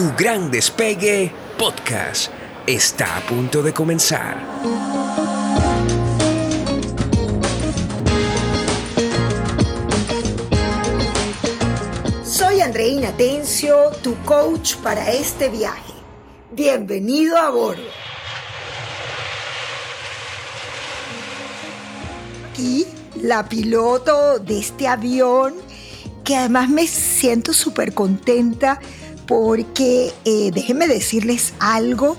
Tu gran despegue podcast está a punto de comenzar. Soy Andreina Tencio, tu coach para este viaje. Bienvenido a bordo. Aquí la piloto de este avión que además me siento súper contenta porque eh, déjenme decirles algo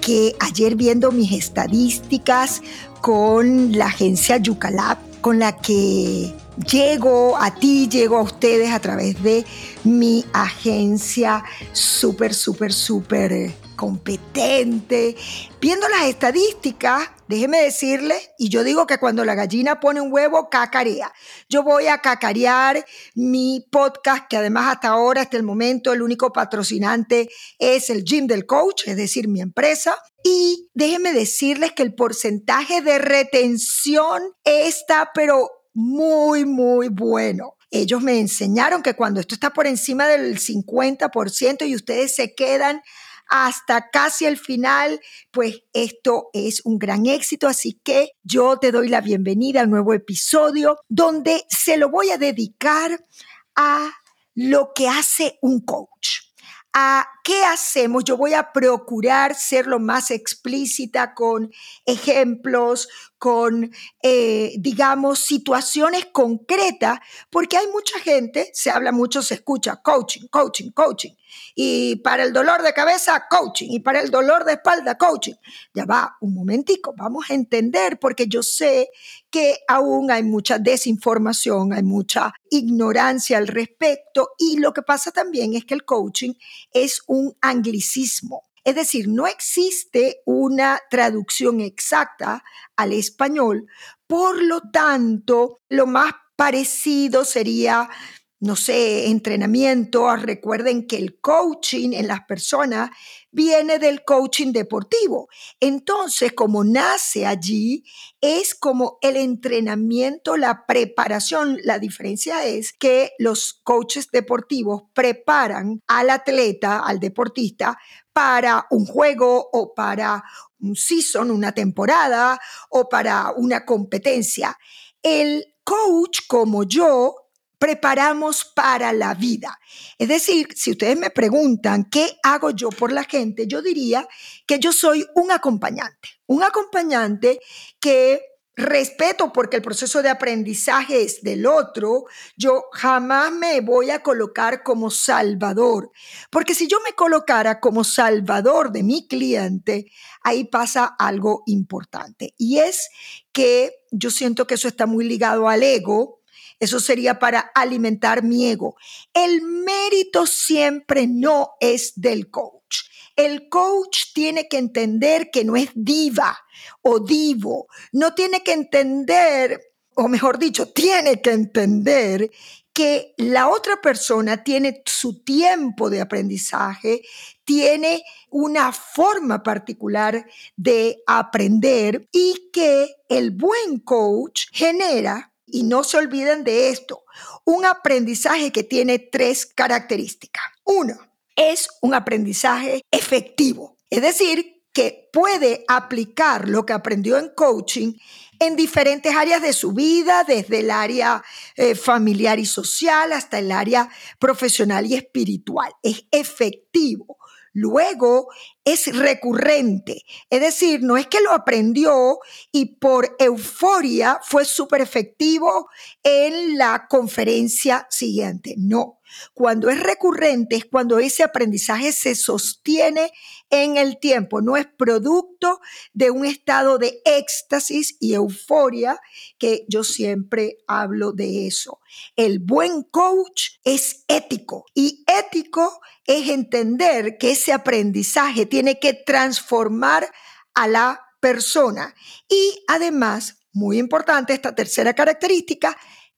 que ayer viendo mis estadísticas con la agencia Yucalab, con la que llego a ti, llego a ustedes a través de mi agencia súper, súper, súper competente. Viendo las estadísticas, déjeme decirle, y yo digo que cuando la gallina pone un huevo, cacarea. Yo voy a cacarear mi podcast, que además hasta ahora, hasta el momento, el único patrocinante es el Gym del Coach, es decir, mi empresa. Y déjeme decirles que el porcentaje de retención está, pero muy, muy bueno ellos me enseñaron que cuando esto está por encima del 50% y ustedes se quedan hasta casi el final, pues esto es un gran éxito. Así que yo te doy la bienvenida al nuevo episodio donde se lo voy a dedicar a lo que hace un coach. ¿A qué hacemos? Yo voy a procurar ser lo más explícita con ejemplos, con, eh, digamos, situaciones concretas, porque hay mucha gente, se habla mucho, se escucha coaching, coaching, coaching, y para el dolor de cabeza, coaching. Y para el dolor de espalda, coaching. Ya va, un momentico, vamos a entender, porque yo sé que aún hay mucha desinformación, hay mucha ignorancia al respecto. Y lo que pasa también es que el coaching es un anglicismo. Es decir, no existe una traducción exacta al español, por lo tanto, lo más parecido sería no sé, entrenamiento. Recuerden que el coaching en las personas viene del coaching deportivo. Entonces, como nace allí, es como el entrenamiento, la preparación. La diferencia es que los coaches deportivos preparan al atleta, al deportista, para un juego o para un season, una temporada o para una competencia. El coach como yo preparamos para la vida. Es decir, si ustedes me preguntan qué hago yo por la gente, yo diría que yo soy un acompañante, un acompañante que respeto porque el proceso de aprendizaje es del otro, yo jamás me voy a colocar como salvador, porque si yo me colocara como salvador de mi cliente, ahí pasa algo importante y es que yo siento que eso está muy ligado al ego, eso sería para alimentar mi ego. El mérito siempre no es del coach. El coach tiene que entender que no es diva o divo. No tiene que entender, o mejor dicho, tiene que entender que la otra persona tiene su tiempo de aprendizaje, tiene una forma particular de aprender y que el buen coach genera y no se olviden de esto, un aprendizaje que tiene tres características. Uno, es un aprendizaje efectivo, es decir, que puede aplicar lo que aprendió en coaching en diferentes áreas de su vida, desde el área eh, familiar y social hasta el área profesional y espiritual. Es efectivo. Luego es recurrente, es decir, no es que lo aprendió y por euforia fue súper efectivo en la conferencia siguiente, no. Cuando es recurrente es cuando ese aprendizaje se sostiene en el tiempo, no es producto de un estado de éxtasis y euforia, que yo siempre hablo de eso. El buen coach es ético y ético es entender que ese aprendizaje tiene que transformar a la persona. Y además, muy importante, esta tercera característica,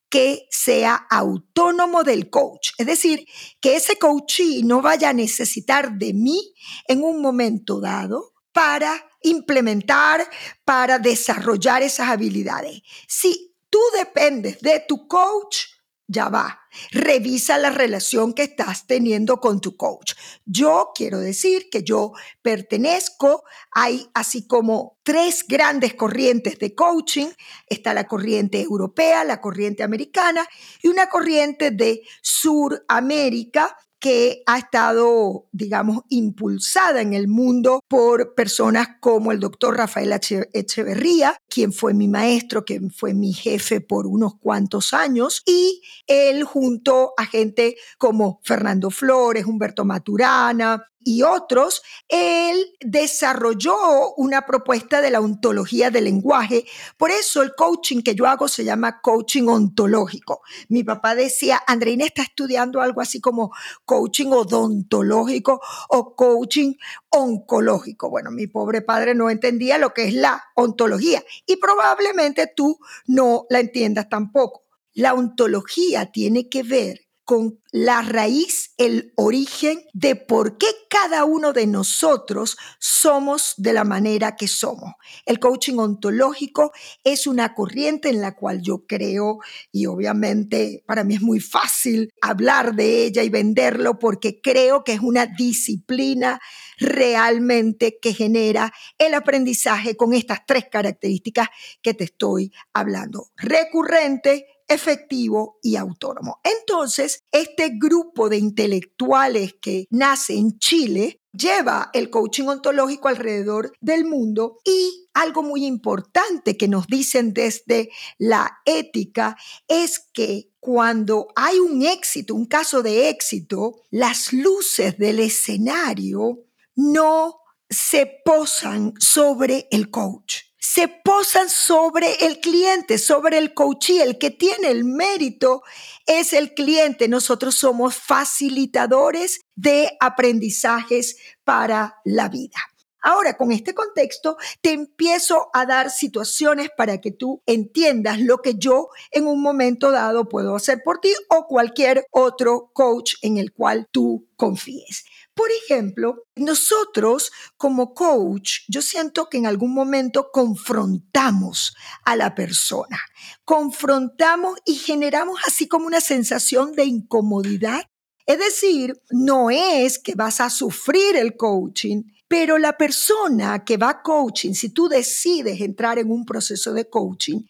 que sea autónomo del coach. Es decir, que ese coachee no vaya a necesitar de mí en un momento dado para implementar, para desarrollar esas habilidades. Si tú dependes de tu coach, ya va. Revisa la relación que estás teniendo con tu coach. Yo quiero decir que yo pertenezco, hay así como tres grandes corrientes de coaching. Está la corriente europea, la corriente americana y una corriente de Suramérica que ha estado, digamos, impulsada en el mundo por personas como el doctor Rafael Echeverría, quien fue mi maestro, quien fue mi jefe por unos cuantos años, y él junto a gente como Fernando Flores, Humberto Maturana, y otros, él desarrolló una propuesta de la ontología del lenguaje. Por eso el coaching que yo hago se llama coaching ontológico. Mi papá decía, Andreina está estudiando algo así como coaching odontológico o coaching oncológico. Bueno, mi pobre padre no entendía lo que es la ontología y probablemente tú no la entiendas tampoco. La ontología tiene que ver con la raíz, el origen de por qué cada uno de nosotros somos de la manera que somos. El coaching ontológico es una corriente en la cual yo creo y obviamente para mí es muy fácil hablar de ella y venderlo porque creo que es una disciplina realmente que genera el aprendizaje con estas tres características que te estoy hablando. Recurrente, efectivo y autónomo. Entonces, este grupo de intelectuales que nace en Chile lleva el coaching ontológico alrededor del mundo y algo muy importante que nos dicen desde la ética es que cuando hay un éxito, un caso de éxito, las luces del escenario no se posan sobre el coach se posan sobre el cliente, sobre el coachee. El que tiene el mérito es el cliente. Nosotros somos facilitadores de aprendizajes para la vida. Ahora, con este contexto, te empiezo a dar situaciones para que tú entiendas lo que yo en un momento dado puedo hacer por ti o cualquier otro coach en el cual tú confíes. Por ejemplo, nosotros como coach, yo siento que en algún momento confrontamos a la persona, confrontamos y generamos así como una sensación de incomodidad. Es decir, no es que vas a sufrir el coaching, pero la persona que va a coaching, si tú decides entrar en un proceso de coaching,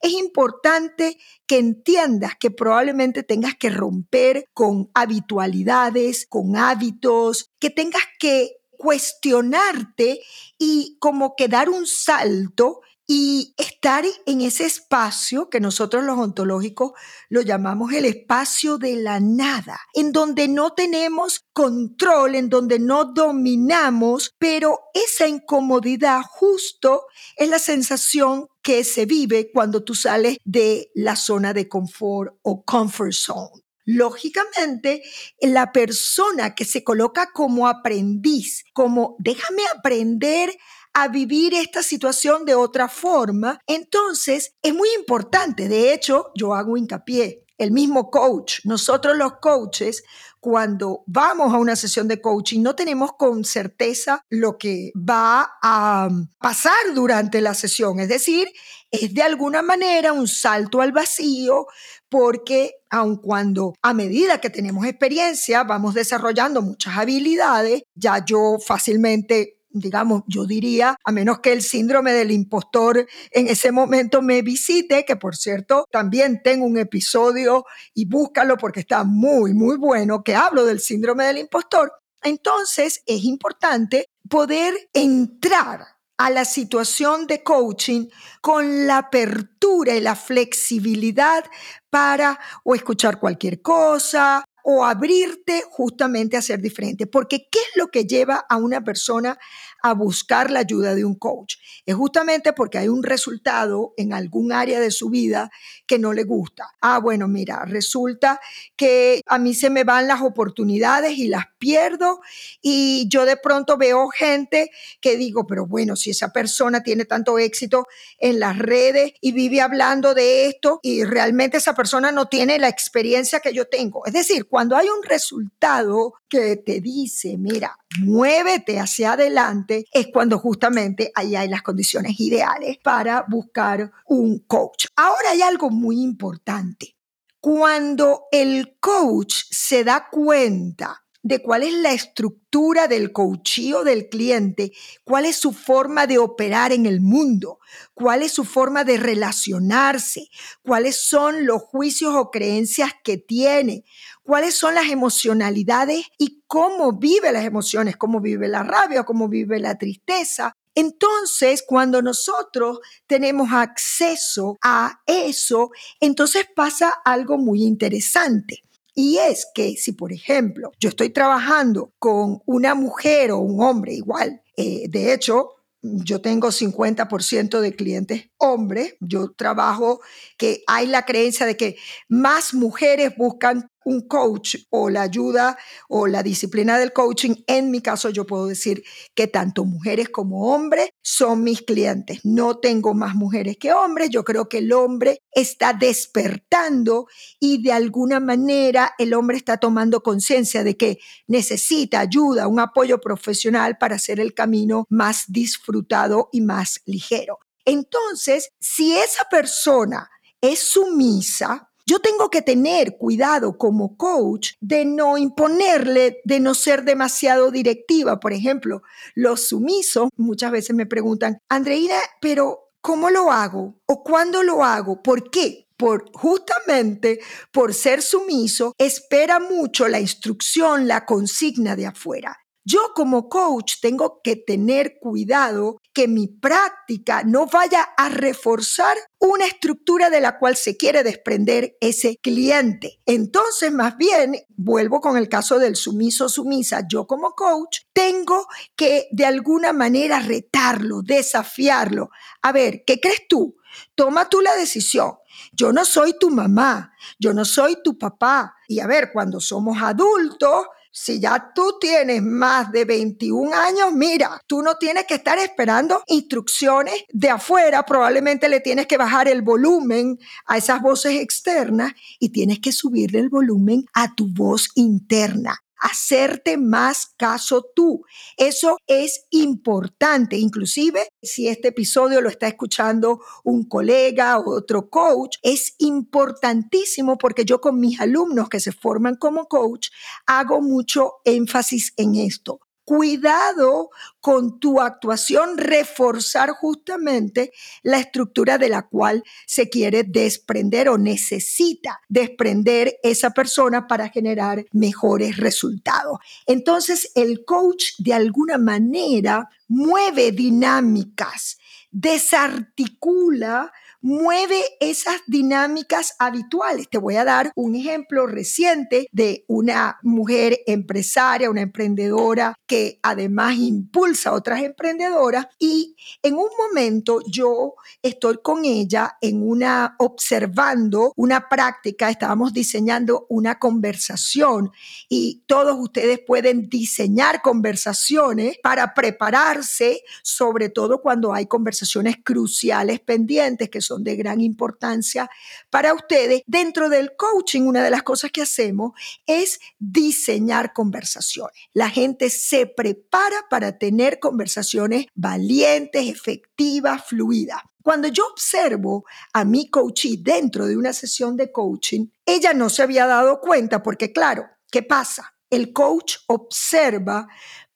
es importante que entiendas que probablemente tengas que romper con habitualidades, con hábitos, que tengas que cuestionarte y como que dar un salto y estar en ese espacio que nosotros los ontológicos lo llamamos el espacio de la nada, en donde no tenemos control, en donde no dominamos, pero esa incomodidad justo es la sensación que se vive cuando tú sales de la zona de confort o comfort zone. Lógicamente, la persona que se coloca como aprendiz, como déjame aprender a vivir esta situación de otra forma, entonces es muy importante. De hecho, yo hago hincapié. El mismo coach, nosotros los coaches, cuando vamos a una sesión de coaching, no tenemos con certeza lo que va a pasar durante la sesión. Es decir, es de alguna manera un salto al vacío porque aun cuando a medida que tenemos experiencia vamos desarrollando muchas habilidades, ya yo fácilmente digamos, yo diría, a menos que el síndrome del impostor en ese momento me visite, que por cierto, también tengo un episodio y búscalo porque está muy, muy bueno, que hablo del síndrome del impostor. Entonces, es importante poder entrar a la situación de coaching con la apertura y la flexibilidad para o escuchar cualquier cosa o abrirte justamente a ser diferente. Porque ¿qué es lo que lleva a una persona a buscar la ayuda de un coach? Es justamente porque hay un resultado en algún área de su vida que no le gusta. Ah, bueno, mira, resulta que a mí se me van las oportunidades y las pierdo y yo de pronto veo gente que digo, pero bueno, si esa persona tiene tanto éxito en las redes y vive hablando de esto y realmente esa persona no tiene la experiencia que yo tengo. Es decir, cuando hay un resultado que te dice, mira, muévete hacia adelante, es cuando justamente ahí hay las condiciones ideales para buscar un coach. Ahora hay algo muy importante. Cuando el coach se da cuenta de cuál es la estructura del coachío del cliente, cuál es su forma de operar en el mundo, cuál es su forma de relacionarse, cuáles son los juicios o creencias que tiene, cuáles son las emocionalidades y cómo vive las emociones, cómo vive la rabia, cómo vive la tristeza. Entonces, cuando nosotros tenemos acceso a eso, entonces pasa algo muy interesante. Y es que si, por ejemplo, yo estoy trabajando con una mujer o un hombre igual, eh, de hecho, yo tengo 50% de clientes hombres. Yo trabajo que hay la creencia de que más mujeres buscan un coach o la ayuda o la disciplina del coaching, en mi caso yo puedo decir que tanto mujeres como hombres son mis clientes. No tengo más mujeres que hombres. Yo creo que el hombre está despertando y de alguna manera el hombre está tomando conciencia de que necesita ayuda, un apoyo profesional para hacer el camino más disfrutado y más ligero. Entonces, si esa persona es sumisa, yo tengo que tener cuidado como coach de no imponerle, de no ser demasiado directiva. Por ejemplo, los sumisos muchas veces me preguntan, Andreina, pero ¿cómo lo hago? ¿O cuándo lo hago? ¿Por qué? Por, justamente por ser sumiso, espera mucho la instrucción, la consigna de afuera. Yo como coach tengo que tener cuidado que mi práctica no vaya a reforzar una estructura de la cual se quiere desprender ese cliente. Entonces, más bien, vuelvo con el caso del sumiso sumisa, yo como coach tengo que de alguna manera retarlo, desafiarlo. A ver, ¿qué crees tú? Toma tú la decisión. Yo no soy tu mamá, yo no soy tu papá. Y a ver, cuando somos adultos, si ya tú tienes más de 21 años, mira, tú no tienes que estar esperando instrucciones de afuera, probablemente le tienes que bajar el volumen a esas voces externas y tienes que subirle el volumen a tu voz interna hacerte más caso tú. Eso es importante. Inclusive, si este episodio lo está escuchando un colega o otro coach, es importantísimo porque yo con mis alumnos que se forman como coach hago mucho énfasis en esto cuidado con tu actuación, reforzar justamente la estructura de la cual se quiere desprender o necesita desprender esa persona para generar mejores resultados. Entonces, el coach de alguna manera mueve dinámicas, desarticula mueve esas dinámicas habituales. Te voy a dar un ejemplo reciente de una mujer empresaria, una emprendedora que además impulsa a otras emprendedoras y en un momento yo estoy con ella en una observando una práctica, estábamos diseñando una conversación y todos ustedes pueden diseñar conversaciones para prepararse, sobre todo cuando hay conversaciones cruciales pendientes que son de gran importancia para ustedes. Dentro del coaching, una de las cosas que hacemos es diseñar conversaciones. La gente se prepara para tener conversaciones valientes, efectivas, fluidas. Cuando yo observo a mi coachee dentro de una sesión de coaching, ella no se había dado cuenta porque, claro, ¿qué pasa? El coach observa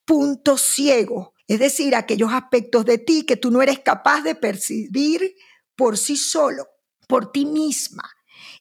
puntos ciegos, es decir, aquellos aspectos de ti que tú no eres capaz de percibir por sí solo, por ti misma.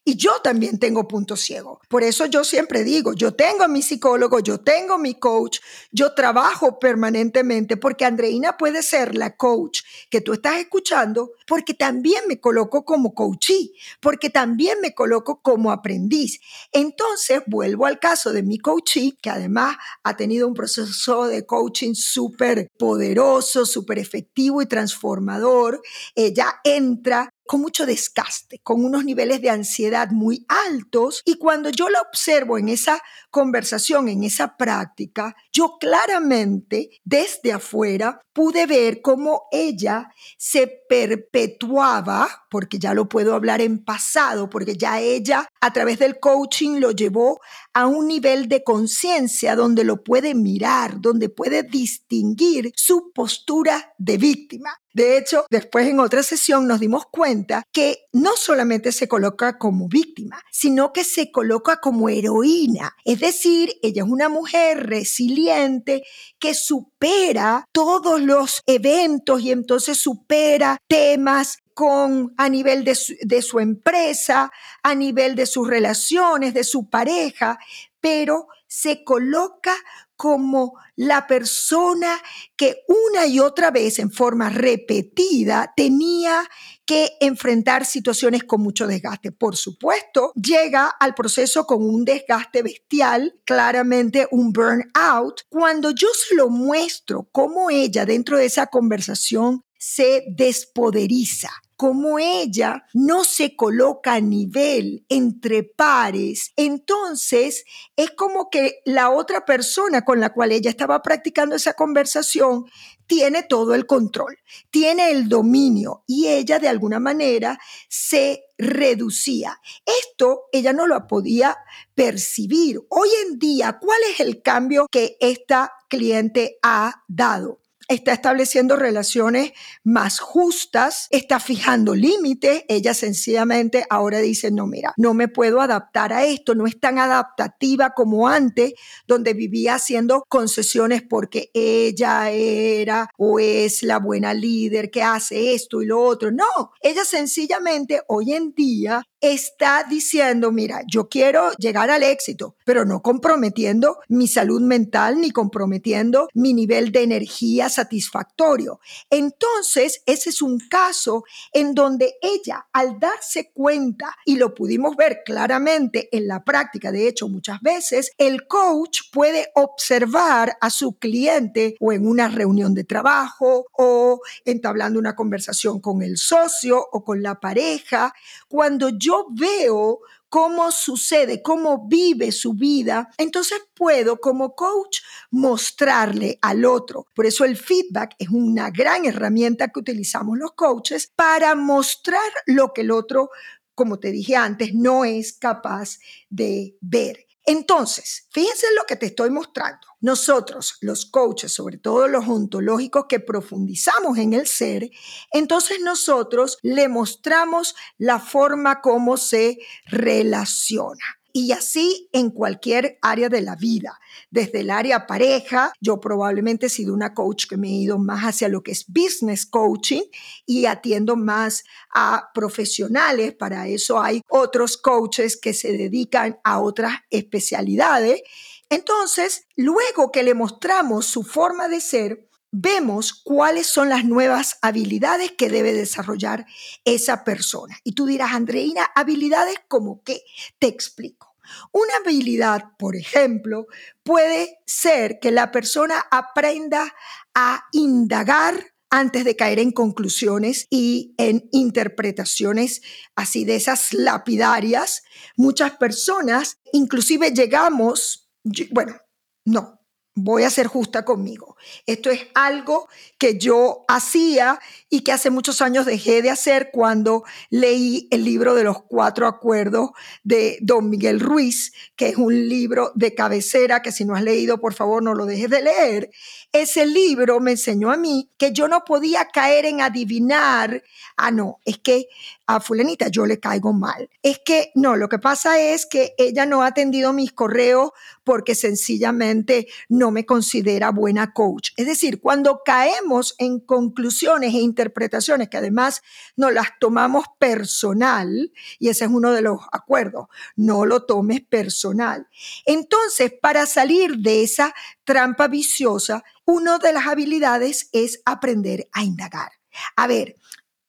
Y yo también tengo puntos ciegos. Por eso yo siempre digo, yo tengo a mi psicólogo, yo tengo mi coach, yo trabajo permanentemente porque Andreina puede ser la coach que tú estás escuchando porque también me coloco como coachee, porque también me coloco como aprendiz. Entonces vuelvo al caso de mi coachee, que además ha tenido un proceso de coaching súper poderoso, súper efectivo y transformador. Ella entra con mucho desgaste, con unos niveles de ansiedad muy altos. Y cuando yo la observo en esa conversación, en esa práctica, yo claramente desde afuera pude ver cómo ella se perpetuaba, porque ya lo puedo hablar en pasado, porque ya ella a través del coaching lo llevó a un nivel de conciencia donde lo puede mirar, donde puede distinguir su postura de víctima. De hecho, después en otra sesión nos dimos cuenta que no solamente se coloca como víctima, sino que se coloca como heroína. Es decir, ella es una mujer resiliente que supera todos los eventos y entonces supera temas con a nivel de su, empresa, a nivel de sus relaciones, de su pareja, pero se coloca como la persona que una y otra vez en forma repetida tenía que enfrentar situaciones con mucho desgaste. Por supuesto, llega al proceso con un desgaste bestial, claramente un burnout. Cuando yo se lo muestro cómo ella dentro de esa conversación se despoderiza, como ella no se coloca a nivel entre pares, entonces es como que la otra persona con la cual ella estaba practicando esa conversación tiene todo el control, tiene el dominio y ella de alguna manera se reducía. Esto ella no lo podía percibir. Hoy en día, ¿cuál es el cambio que esta cliente ha dado? Está estableciendo relaciones más justas, está fijando límites. Ella sencillamente ahora dice, no, mira, no me puedo adaptar a esto, no es tan adaptativa como antes, donde vivía haciendo concesiones porque ella era o es la buena líder que hace esto y lo otro. No, ella sencillamente hoy en día está diciendo, mira, yo quiero llegar al éxito, pero no comprometiendo mi salud mental ni comprometiendo mi nivel de energía satisfactorio. Entonces, ese es un caso en donde ella, al darse cuenta, y lo pudimos ver claramente en la práctica, de hecho, muchas veces, el coach puede observar a su cliente o en una reunión de trabajo o entablando una conversación con el socio o con la pareja, cuando yo veo cómo sucede, cómo vive su vida, entonces puedo como coach mostrarle al otro. Por eso el feedback es una gran herramienta que utilizamos los coaches para mostrar lo que el otro, como te dije antes, no es capaz de ver. Entonces, fíjense lo que te estoy mostrando. Nosotros, los coaches, sobre todo los ontológicos que profundizamos en el ser, entonces nosotros le mostramos la forma como se relaciona. Y así en cualquier área de la vida, desde el área pareja, yo probablemente he sido una coach que me he ido más hacia lo que es business coaching y atiendo más a profesionales, para eso hay otros coaches que se dedican a otras especialidades. Entonces, luego que le mostramos su forma de ser, vemos cuáles son las nuevas habilidades que debe desarrollar esa persona. Y tú dirás, Andreina, habilidades como qué? Te explico. Una habilidad, por ejemplo, puede ser que la persona aprenda a indagar antes de caer en conclusiones y en interpretaciones así de esas lapidarias. Muchas personas, inclusive llegamos, bueno, no, voy a ser justa conmigo. Esto es algo que yo hacía y que hace muchos años dejé de hacer cuando leí el libro de los cuatro acuerdos de Don Miguel Ruiz, que es un libro de cabecera que si no has leído, por favor, no lo dejes de leer. Ese libro me enseñó a mí que yo no podía caer en adivinar, ah, no, es que a fulanita yo le caigo mal. Es que no, lo que pasa es que ella no ha atendido mis correos porque sencillamente no me considera buena coach. Es decir, cuando caemos en conclusiones e interpretaciones que además no las tomamos personal, y ese es uno de los acuerdos, no lo tomes personal. Entonces, para salir de esa trampa viciosa, una de las habilidades es aprender a indagar. A ver,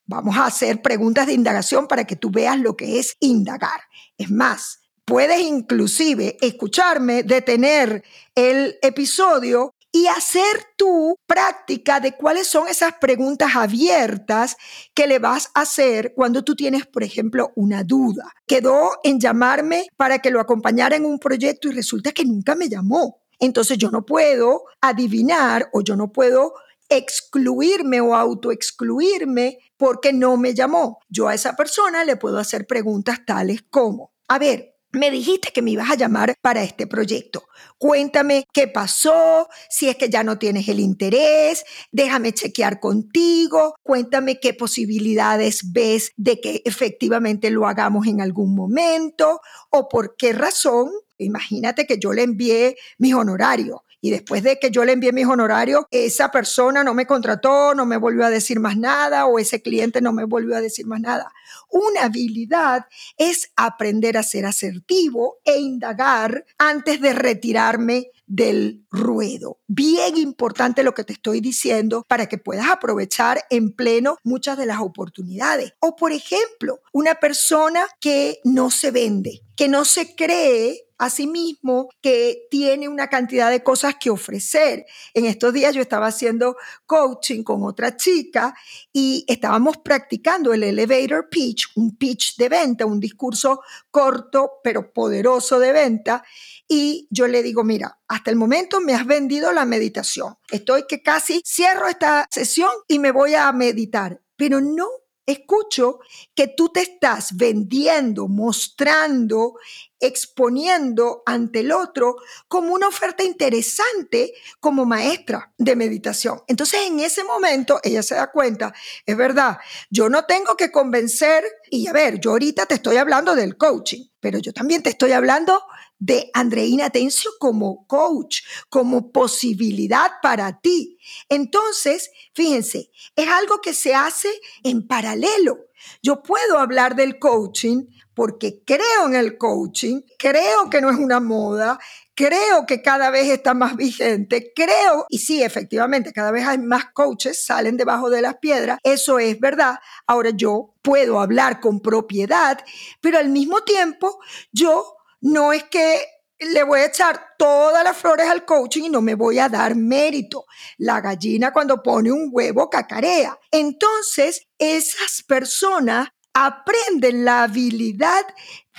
vamos a hacer preguntas de indagación para que tú veas lo que es indagar. Es más, puedes inclusive escucharme, detener el episodio y hacer tu práctica de cuáles son esas preguntas abiertas que le vas a hacer cuando tú tienes, por ejemplo, una duda. Quedó en llamarme para que lo acompañara en un proyecto y resulta que nunca me llamó. Entonces yo no puedo adivinar o yo no puedo excluirme o autoexcluirme porque no me llamó. Yo a esa persona le puedo hacer preguntas tales como, a ver, me dijiste que me ibas a llamar para este proyecto. Cuéntame qué pasó, si es que ya no tienes el interés, déjame chequear contigo, cuéntame qué posibilidades ves de que efectivamente lo hagamos en algún momento o por qué razón. Imagínate que yo le envié mis honorarios y después de que yo le envié mis honorarios, esa persona no me contrató, no me volvió a decir más nada o ese cliente no me volvió a decir más nada. Una habilidad es aprender a ser asertivo e indagar antes de retirarme del ruedo. Bien importante lo que te estoy diciendo para que puedas aprovechar en pleno muchas de las oportunidades. O por ejemplo, una persona que no se vende, que no se cree Asimismo, que tiene una cantidad de cosas que ofrecer. En estos días yo estaba haciendo coaching con otra chica y estábamos practicando el elevator pitch, un pitch de venta, un discurso corto pero poderoso de venta. Y yo le digo, mira, hasta el momento me has vendido la meditación. Estoy que casi cierro esta sesión y me voy a meditar, pero no escucho que tú te estás vendiendo, mostrando, exponiendo ante el otro como una oferta interesante como maestra de meditación. Entonces en ese momento ella se da cuenta, es verdad, yo no tengo que convencer, y a ver, yo ahorita te estoy hablando del coaching, pero yo también te estoy hablando de Andreina Tencio como coach, como posibilidad para ti. Entonces, fíjense, es algo que se hace en paralelo. Yo puedo hablar del coaching porque creo en el coaching, creo que no es una moda, creo que cada vez está más vigente, creo, y sí, efectivamente, cada vez hay más coaches, salen debajo de las piedras, eso es verdad. Ahora yo puedo hablar con propiedad, pero al mismo tiempo yo no es que le voy a echar todas las flores al coaching y no me voy a dar mérito. La gallina cuando pone un huevo cacarea. Entonces, esas personas aprenden la habilidad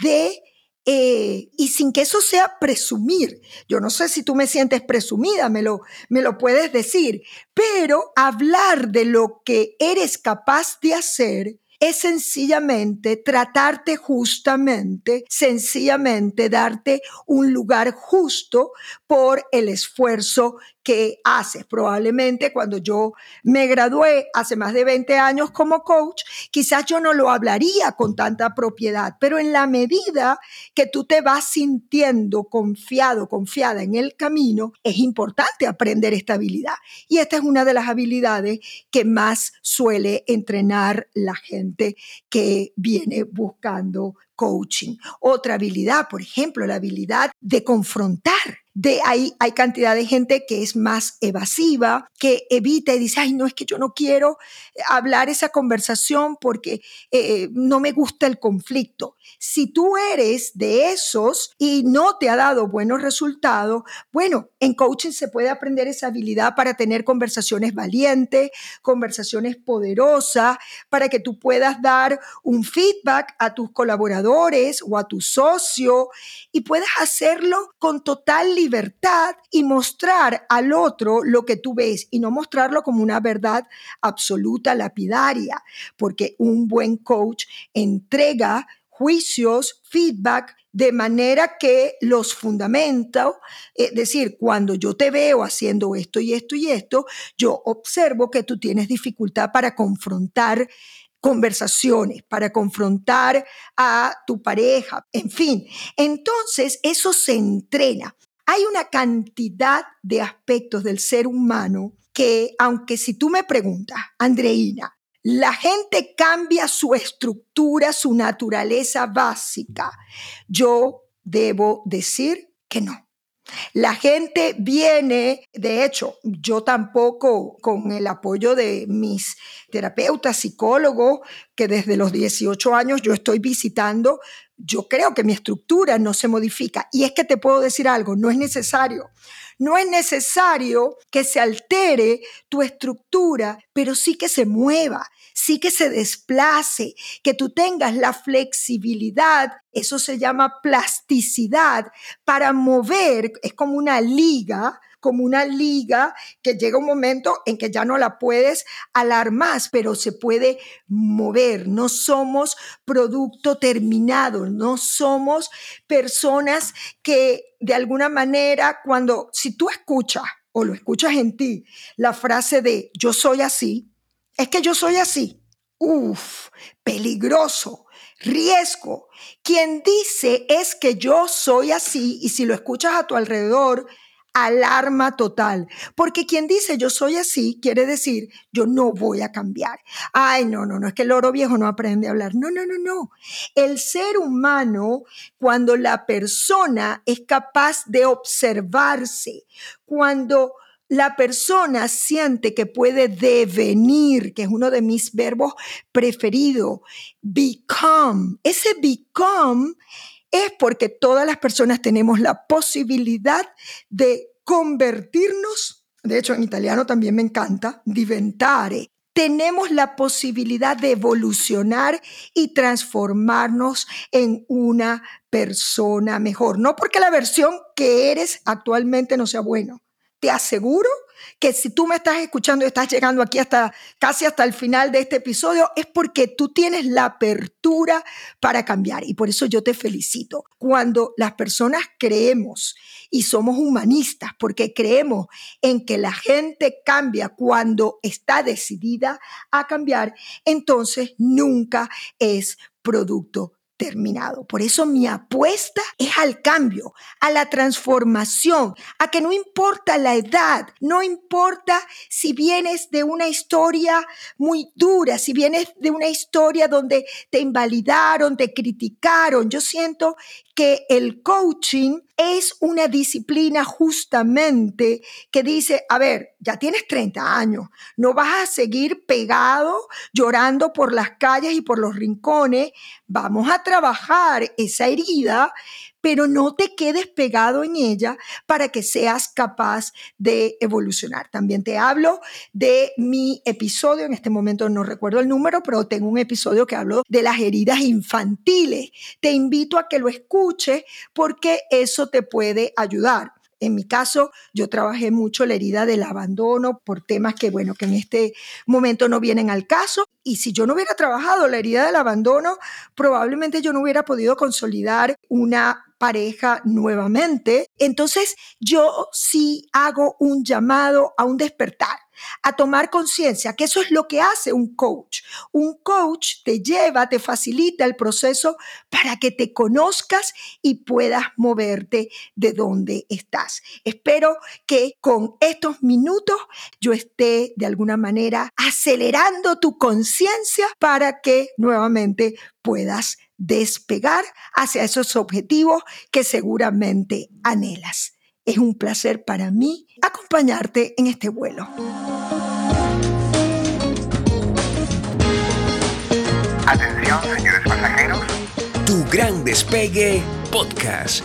de eh, y sin que eso sea presumir. Yo no sé si tú me sientes presumida, me lo, me lo puedes decir, pero hablar de lo que eres capaz de hacer es sencillamente tratarte justamente, sencillamente darte un lugar justo por el esfuerzo que haces. Probablemente cuando yo me gradué hace más de 20 años como coach, quizás yo no lo hablaría con tanta propiedad, pero en la medida que tú te vas sintiendo confiado, confiada en el camino, es importante aprender esta habilidad. Y esta es una de las habilidades que más suele entrenar la gente que viene buscando coaching. Otra habilidad, por ejemplo, la habilidad de confrontar de ahí hay cantidad de gente que es más evasiva, que evita y dice, ay, no es que yo no quiero hablar esa conversación porque eh, no me gusta el conflicto. Si tú eres de esos y no te ha dado buenos resultados, bueno, en coaching se puede aprender esa habilidad para tener conversaciones valientes, conversaciones poderosas, para que tú puedas dar un feedback a tus colaboradores o a tu socio y puedas hacerlo con total libertad libertad y mostrar al otro lo que tú ves y no mostrarlo como una verdad absoluta, lapidaria, porque un buen coach entrega juicios, feedback, de manera que los fundamentos, es decir, cuando yo te veo haciendo esto y esto y esto, yo observo que tú tienes dificultad para confrontar conversaciones, para confrontar a tu pareja, en fin. Entonces, eso se entrena. Hay una cantidad de aspectos del ser humano que, aunque si tú me preguntas, Andreina, la gente cambia su estructura, su naturaleza básica, yo debo decir que no. La gente viene, de hecho, yo tampoco con el apoyo de mis terapeutas, psicólogos, que desde los 18 años yo estoy visitando yo creo que mi estructura no se modifica. Y es que te puedo decir algo, no es necesario. No es necesario que se altere tu estructura, pero sí que se mueva, sí que se desplace, que tú tengas la flexibilidad, eso se llama plasticidad, para mover, es como una liga, como una liga que llega un momento en que ya no la puedes alar más, pero se puede mover. No somos producto terminado, no somos personas que de alguna manera cuando, si tú escuchas o lo escuchas en ti, la frase de yo soy así, es que yo soy así. Uf, peligroso, riesgo. Quien dice es que yo soy así y si lo escuchas a tu alrededor, alarma total. Porque quien dice yo soy así quiere decir yo no voy a cambiar. Ay, no, no, no, es que el oro viejo no aprende a hablar. No, no, no, no. El ser humano, cuando la persona es capaz de observarse, cuando la persona siente que puede devenir, que es uno de mis verbos preferidos, become. Ese become es porque todas las personas tenemos la posibilidad de convertirnos, de hecho en italiano también me encanta, diventare. Tenemos la posibilidad de evolucionar y transformarnos en una persona mejor. No porque la versión que eres actualmente no sea buena, te aseguro que si tú me estás escuchando y estás llegando aquí hasta casi hasta el final de este episodio, es porque tú tienes la apertura para cambiar. Y por eso yo te felicito. Cuando las personas creemos y somos humanistas, porque creemos en que la gente cambia cuando está decidida a cambiar, entonces nunca es producto terminado. Por eso mi apuesta es al cambio, a la transformación, a que no importa la edad, no importa si vienes de una historia muy dura, si vienes de una historia donde te invalidaron, te criticaron. Yo siento que el coaching es una disciplina justamente que dice, a ver, ya tienes 30 años, no vas a seguir pegado llorando por las calles y por los rincones, vamos a trabajar esa herida pero no te quedes pegado en ella para que seas capaz de evolucionar. También te hablo de mi episodio, en este momento no recuerdo el número, pero tengo un episodio que hablo de las heridas infantiles. Te invito a que lo escuches porque eso te puede ayudar. En mi caso, yo trabajé mucho la herida del abandono por temas que, bueno, que en este momento no vienen al caso. Y si yo no hubiera trabajado la herida del abandono, probablemente yo no hubiera podido consolidar una pareja nuevamente. Entonces yo sí hago un llamado a un despertar a tomar conciencia, que eso es lo que hace un coach. Un coach te lleva, te facilita el proceso para que te conozcas y puedas moverte de donde estás. Espero que con estos minutos yo esté de alguna manera acelerando tu conciencia para que nuevamente puedas despegar hacia esos objetivos que seguramente anhelas. Es un placer para mí acompañarte en este vuelo. Atención, señores pasajeros. Tu gran despegue podcast